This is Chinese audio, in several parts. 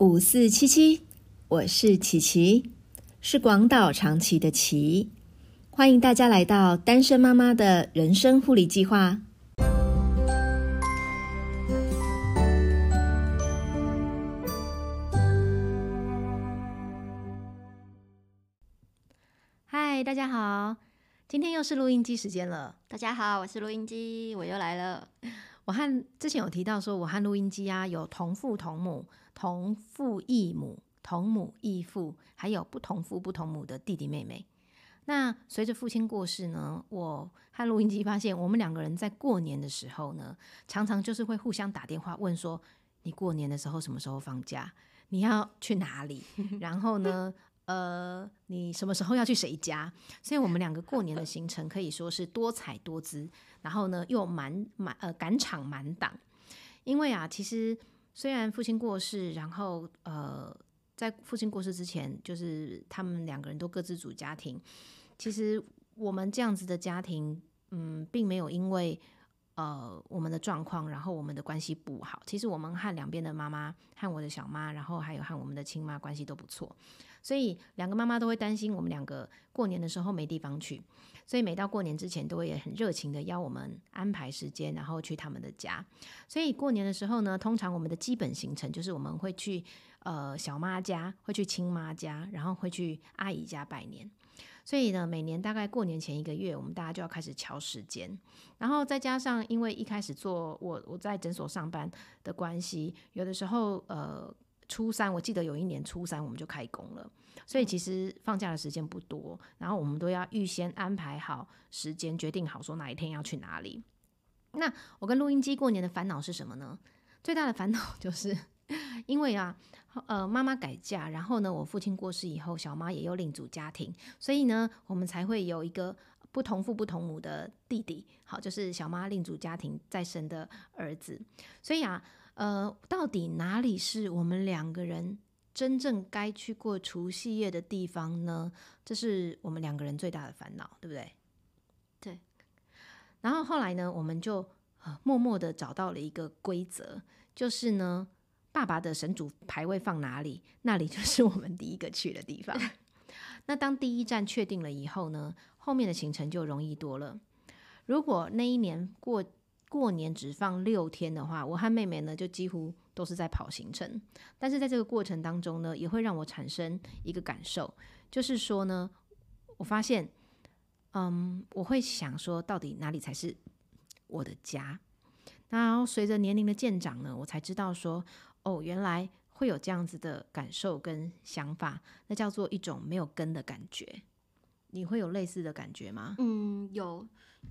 五四七七，我是琪琪，是广岛长崎的琪，欢迎大家来到单身妈妈的人生护理计划。嗨，大家好，今天又是录音机时间了。大家好，我是录音机，我又来了。我和之前有提到说，我和录音机啊有同父同母、同父异母、同母异父，还有不同父不同母的弟弟妹妹。那随着父亲过世呢，我和录音机发现，我们两个人在过年的时候呢，常常就是会互相打电话问说，你过年的时候什么时候放假？你要去哪里？然后呢？呃，你什么时候要去谁家？所以我们两个过年的行程可以说是多彩多姿，然后呢又满满呃赶场满档。因为啊，其实虽然父亲过世，然后呃在父亲过世之前，就是他们两个人都各自组家庭。其实我们这样子的家庭，嗯，并没有因为呃我们的状况，然后我们的关系不好。其实我们和两边的妈妈，和我的小妈，然后还有和我们的亲妈关系都不错。所以两个妈妈都会担心我们两个过年的时候没地方去，所以每到过年之前都会很热情的邀我们安排时间，然后去他们的家。所以过年的时候呢，通常我们的基本行程就是我们会去呃小妈家，会去亲妈家，然后会去阿姨家拜年。所以呢，每年大概过年前一个月，我们大家就要开始敲时间，然后再加上因为一开始做我我在诊所上班的关系，有的时候呃。初三，我记得有一年初三我们就开工了，所以其实放假的时间不多，然后我们都要预先安排好时间，决定好说哪一天要去哪里。那我跟录音机过年的烦恼是什么呢？最大的烦恼 就是因为啊，呃，妈妈改嫁，然后呢，我父亲过世以后，小妈也又另组家庭，所以呢，我们才会有一个不同父不同母的弟弟，好，就是小妈另组家庭再生的儿子，所以啊。呃，到底哪里是我们两个人真正该去过除夕夜的地方呢？这是我们两个人最大的烦恼，对不对？对。然后后来呢，我们就默默的找到了一个规则，就是呢，爸爸的神主牌位放哪里，那里就是我们第一个去的地方。那当第一站确定了以后呢，后面的行程就容易多了。如果那一年过。过年只放六天的话，我和妹妹呢就几乎都是在跑行程。但是在这个过程当中呢，也会让我产生一个感受，就是说呢，我发现，嗯，我会想说，到底哪里才是我的家？然后随着年龄的渐长呢，我才知道说，哦，原来会有这样子的感受跟想法，那叫做一种没有根的感觉。你会有类似的感觉吗？嗯，有。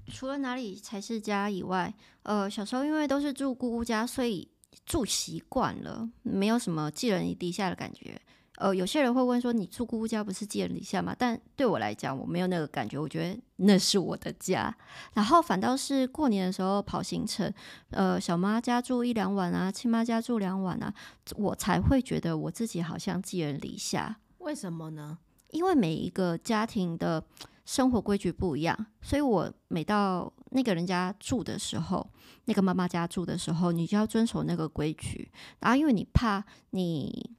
除了哪里才是家以外，呃，小时候因为都是住姑姑家，所以住习惯了，没有什么寄人篱下的感觉。呃，有些人会问说，你住姑姑家不是寄人篱下吗？但对我来讲，我没有那个感觉，我觉得那是我的家。然后反倒是过年的时候跑行程，呃，小妈家住一两晚啊，亲妈家住两晚啊，我才会觉得我自己好像寄人篱下。为什么呢？因为每一个家庭的。生活规矩不一样，所以我每到那个人家住的时候，那个妈妈家住的时候，你就要遵守那个规矩。然后，因为你怕你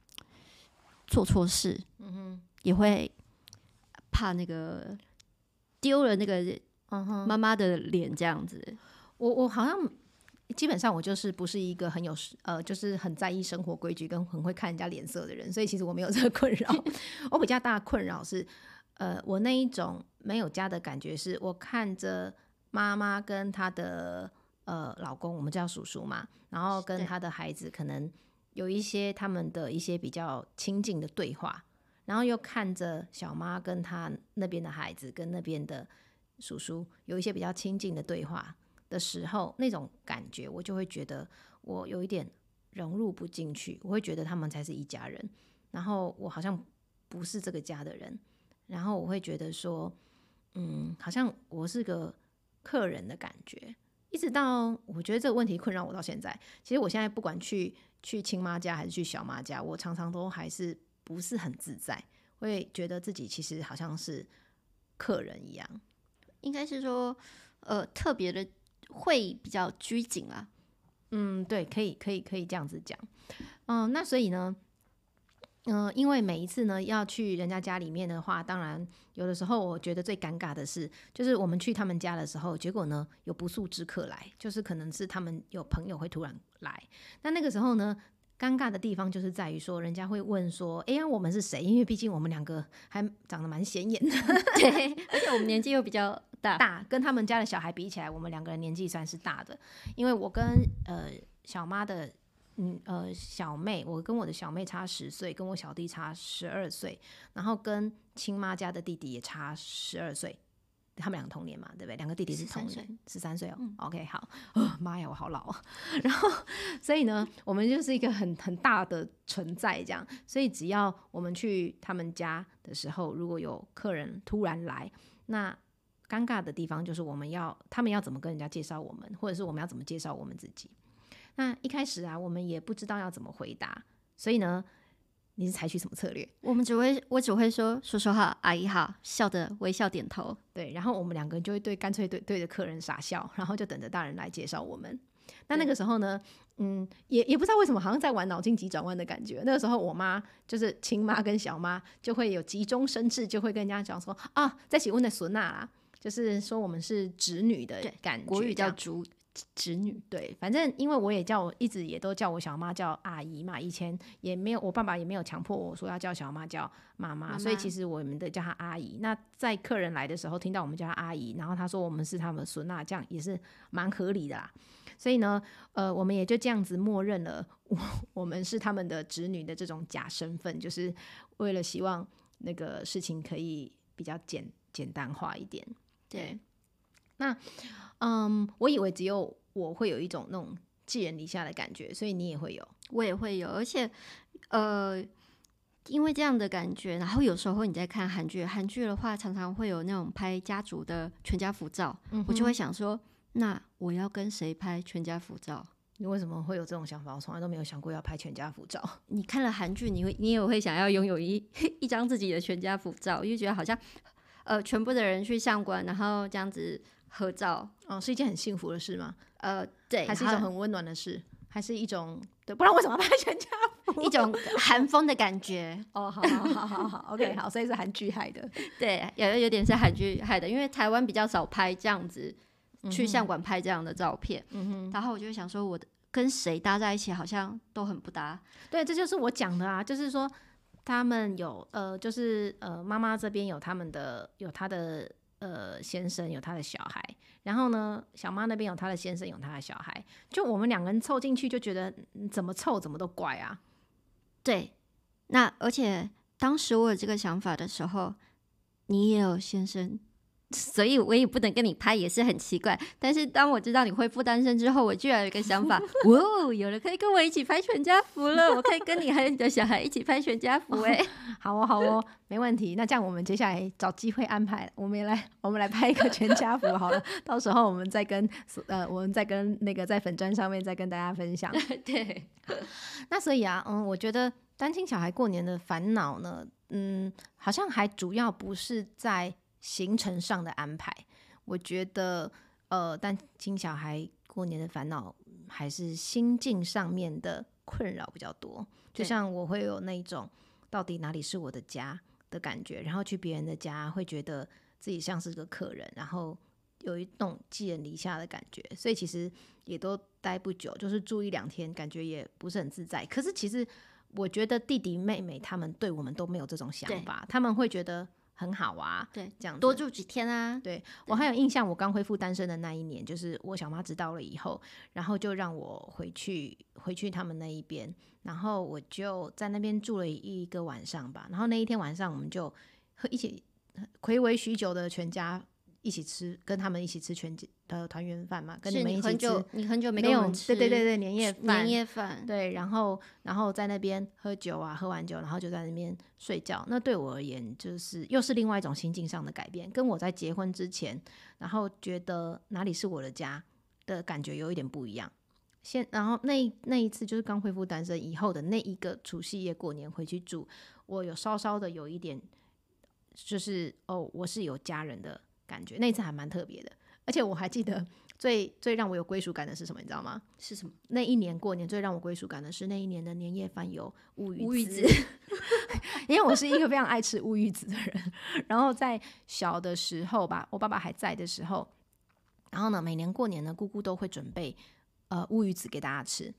做错事，嗯哼，也会怕那个丢了那个妈妈的脸这样子。我我好像基本上我就是不是一个很有呃，就是很在意生活规矩跟很会看人家脸色的人，所以其实我没有这个困扰。我比较大的困扰是。呃，我那一种没有家的感觉，是我看着妈妈跟她的呃老公，我们叫叔叔嘛，然后跟她的孩子，可能有一些他们的一些比较亲近的对话，然后又看着小妈跟他那边的孩子跟那边的叔叔有一些比较亲近的对话的时候，那种感觉，我就会觉得我有一点融入不进去，我会觉得他们才是一家人，然后我好像不是这个家的人。然后我会觉得说，嗯，好像我是个客人的感觉，一直到我觉得这个问题困扰我到现在。其实我现在不管去去亲妈家还是去小妈家，我常常都还是不是很自在，会觉得自己其实好像是客人一样。应该是说，呃，特别的会比较拘谨啊。嗯，对，可以，可以，可以这样子讲。嗯，那所以呢？嗯、因为每一次呢要去人家家里面的话，当然有的时候我觉得最尴尬的是，就是我们去他们家的时候，结果呢有不速之客来，就是可能是他们有朋友会突然来，那那个时候呢。尴尬的地方就是在于说，人家会问说：“哎呀，我们是谁？”因为毕竟我们两个还长得蛮显眼的，对，而且我们年纪又比较大，大跟他们家的小孩比起来，我们两个人年纪算是大的。因为我跟呃小妈的嗯呃小妹，我跟我的小妹差十岁，跟我小弟差十二岁，然后跟亲妈家的弟弟也差十二岁。他们两个同年嘛，对不对？两个弟弟是同13岁年，十三岁哦。OK，好，哦妈呀，我好老啊。然后，所以呢，我们就是一个很很大的存在，这样。所以只要我们去他们家的时候，如果有客人突然来，那尴尬的地方就是我们要他们要怎么跟人家介绍我们，或者是我们要怎么介绍我们自己。那一开始啊，我们也不知道要怎么回答，所以呢，你是采取什么策略？我们只会我只会说叔叔好，阿姨好，笑的微笑点头。对，然后我们两个人就会对干脆对对着客人傻笑，然后就等着大人来介绍我们。那那个时候呢，嗯，也也不知道为什么，好像在玩脑筋急转弯的感觉。那个时候，我妈就是亲妈跟小妈就会有急中生智，就会跟人家讲说啊，在起问的孙娜啦，就是说我们是侄女的对感觉，国语叫侄侄女，对，反正因为我也叫我一直也都叫我小妈叫阿姨嘛，以前也没有我爸爸也没有强迫我说要叫小妈叫妈妈，妈所以其实我们的叫她阿姨。那在客人来的时候听到我们叫她阿姨，然后她说我们是他们的孙娜，这样也是蛮合理的啦。所以呢，呃，我们也就这样子默认了我我们是他们的侄女的这种假身份，就是为了希望那个事情可以比较简简单化一点。对，嗯，我以为只有我会有一种那种寄人篱下的感觉，所以你也会有。我也会有，而且呃，因为这样的感觉，然后有时候你在看韩剧，韩剧的话常常会有那种拍家族的全家福照，我就会想说，那我要跟谁拍全家福照？你为什么会有这种想法？我从来都没有想过要拍全家福照。你看了韩剧，你会你也会想要拥有一 一张自己的全家福照，因为觉得好像呃全部的人去相馆，然后这样子合照，哦，是一件很幸福的事吗？呃，对，还是一种很温暖的事？还是一种对？不然为什么要拍全家福？一种韩风的感觉。哦，好好好好好，OK，好，所以是韩剧害的。对，有有点是韩剧害的，因为台湾比较少拍这样子，去相馆拍这样的照片。嗯然后我就会想说，我的跟谁搭在一起好像都很不搭。对，这就是我讲的啊，就是说他们有呃，就是呃，妈妈这边有他们的有他的呃先生，有他的小孩，然后呢，小妈那边有他的先生，有他的小孩，就我们两个人凑进去，就觉得怎么凑怎么都怪啊。对，那而且当时我有这个想法的时候，你也有先生。所以我也不能跟你拍，也是很奇怪。但是当我知道你恢复单身之后，我居然有一个想法，哇哦，有人可以跟我一起拍全家福了！我可以跟你还有你的小孩一起拍全家福哎、好哦，好哦，没问题。那这样我们接下来找机会安排，我们也来，我们来拍一个全家福好了。到时候我们再跟呃，我们再跟那个在粉砖上面再跟大家分享。对，那所以啊，嗯，我觉得单亲小孩过年的烦恼呢，嗯，好像还主要不是在行程上的安排。我觉得，呃，但亲小孩过年的烦恼还是心境上面的困扰比较多。就像我会有那种到底哪里是我的家的感觉，然后去别人的家会觉得自己像是个客人，然后有一种寄人篱下的感觉，所以其实也都待不久，就是住一两天，感觉也不是很自在。可是其实我觉得弟弟妹妹他们对我们都没有这种想法，他们会觉得很好啊，对，这样多住几天啊。对我还有印象，我刚恢复单身的那一年，就是我小妈知道了以后，然后就让我回去回去他们那一边，然后我就在那边住了一个晚上吧。然后那一天晚上，我们就和一起暌违许久的全家一起吃，跟他们一起吃全的团圆饭嘛，跟你们一起吃很久，你很久没跟我们吃，对对对对年夜饭年夜饭，对，然后然后在那边喝酒啊，喝完酒，然后就在那边睡觉。那对我而言，就是又是另外一种心境上的改变，跟我在结婚之前，然后觉得哪里是我的家的感觉有一点不一样。现然后那那一次就是刚恢复单身以后的那一个除夕夜过年回去住，我有稍稍的有一点，就是哦，我是有家人的感觉，那一次还蛮特别的。而且我还记得最最让我有归属感的是什么，你知道吗？是什么？那一年过年最让我归属感的是那一年的年夜饭有乌鱼乌鱼子子，因为我是一个非常爱吃乌鱼子的人。然后在小的时候吧，我爸爸还在的时候，然后呢，每年过年呢，姑姑都会准备呃乌鱼子给大家吃。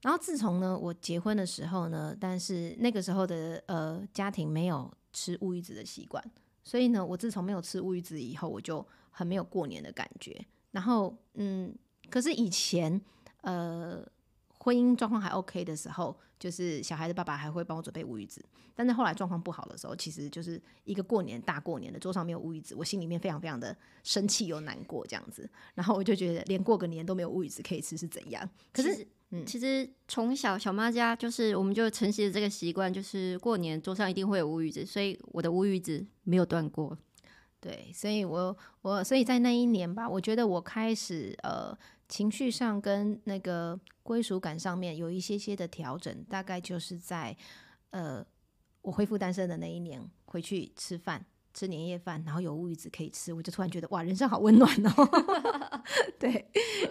然后自从呢我结婚的时候呢，但是那个时候的呃家庭没有吃乌鱼子的习惯，所以呢，我自从没有吃乌鱼子以后，我就很没有过年的感觉。然后嗯，可是以前呃婚姻状况还 OK 的时候，就是小孩的爸爸还会帮我准备乌鱼子。但是后来状况不好的时候，其实就是一个过年大过年的桌上没有乌鱼子，我心里面非常非常的生气又难过这样子。然后我就觉得连过个年都没有乌鱼子可以吃是怎样？可是。嗯，其实从小小妈家就是我们就承袭了这个习惯，就是过年桌上一定会有乌鱼子，所以我的乌鱼子没有断过。对，所以我我所以在那一年吧，我觉得我开始呃情绪上跟那个归属感上面有一些些的调整，大概就是在呃我恢复单身的那一年回去吃饭。吃年夜饭，然后有乌鱼子可以吃，我就突然觉得哇，人生好温暖哦。对，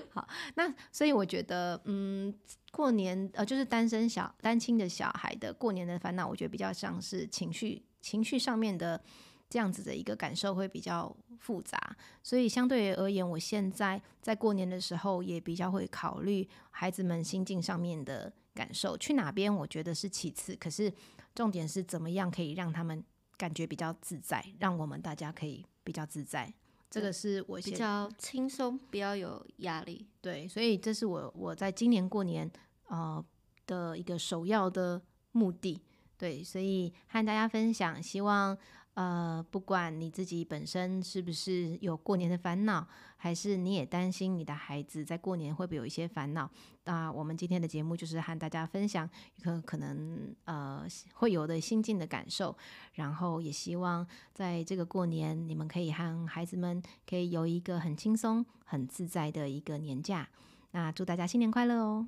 好，那所以我觉得，嗯，过年呃，就是单身小单亲的小孩的过年的烦恼，我觉得比较像是情绪情绪上面的这样子的一个感受会比较复杂，所以相对而言，我现在在过年的时候也比较会考虑孩子们心境上面的感受，去哪边我觉得是其次，可是重点是怎么样可以让他们。感觉比较自在，让我们大家可以比较自在。这个是我比较轻松，比较有压力。对，所以这是我我在今年过年呃的一个首要的目的。对，所以和大家分享，希望。呃，不管你自己本身是不是有过年的烦恼，还是你也担心你的孩子在过年会不会有一些烦恼，那我们今天的节目就是和大家分享一个可能呃会有的心境的感受，然后也希望在这个过年，你们可以和孩子们可以有一个很轻松、很自在的一个年假。那祝大家新年快乐哦！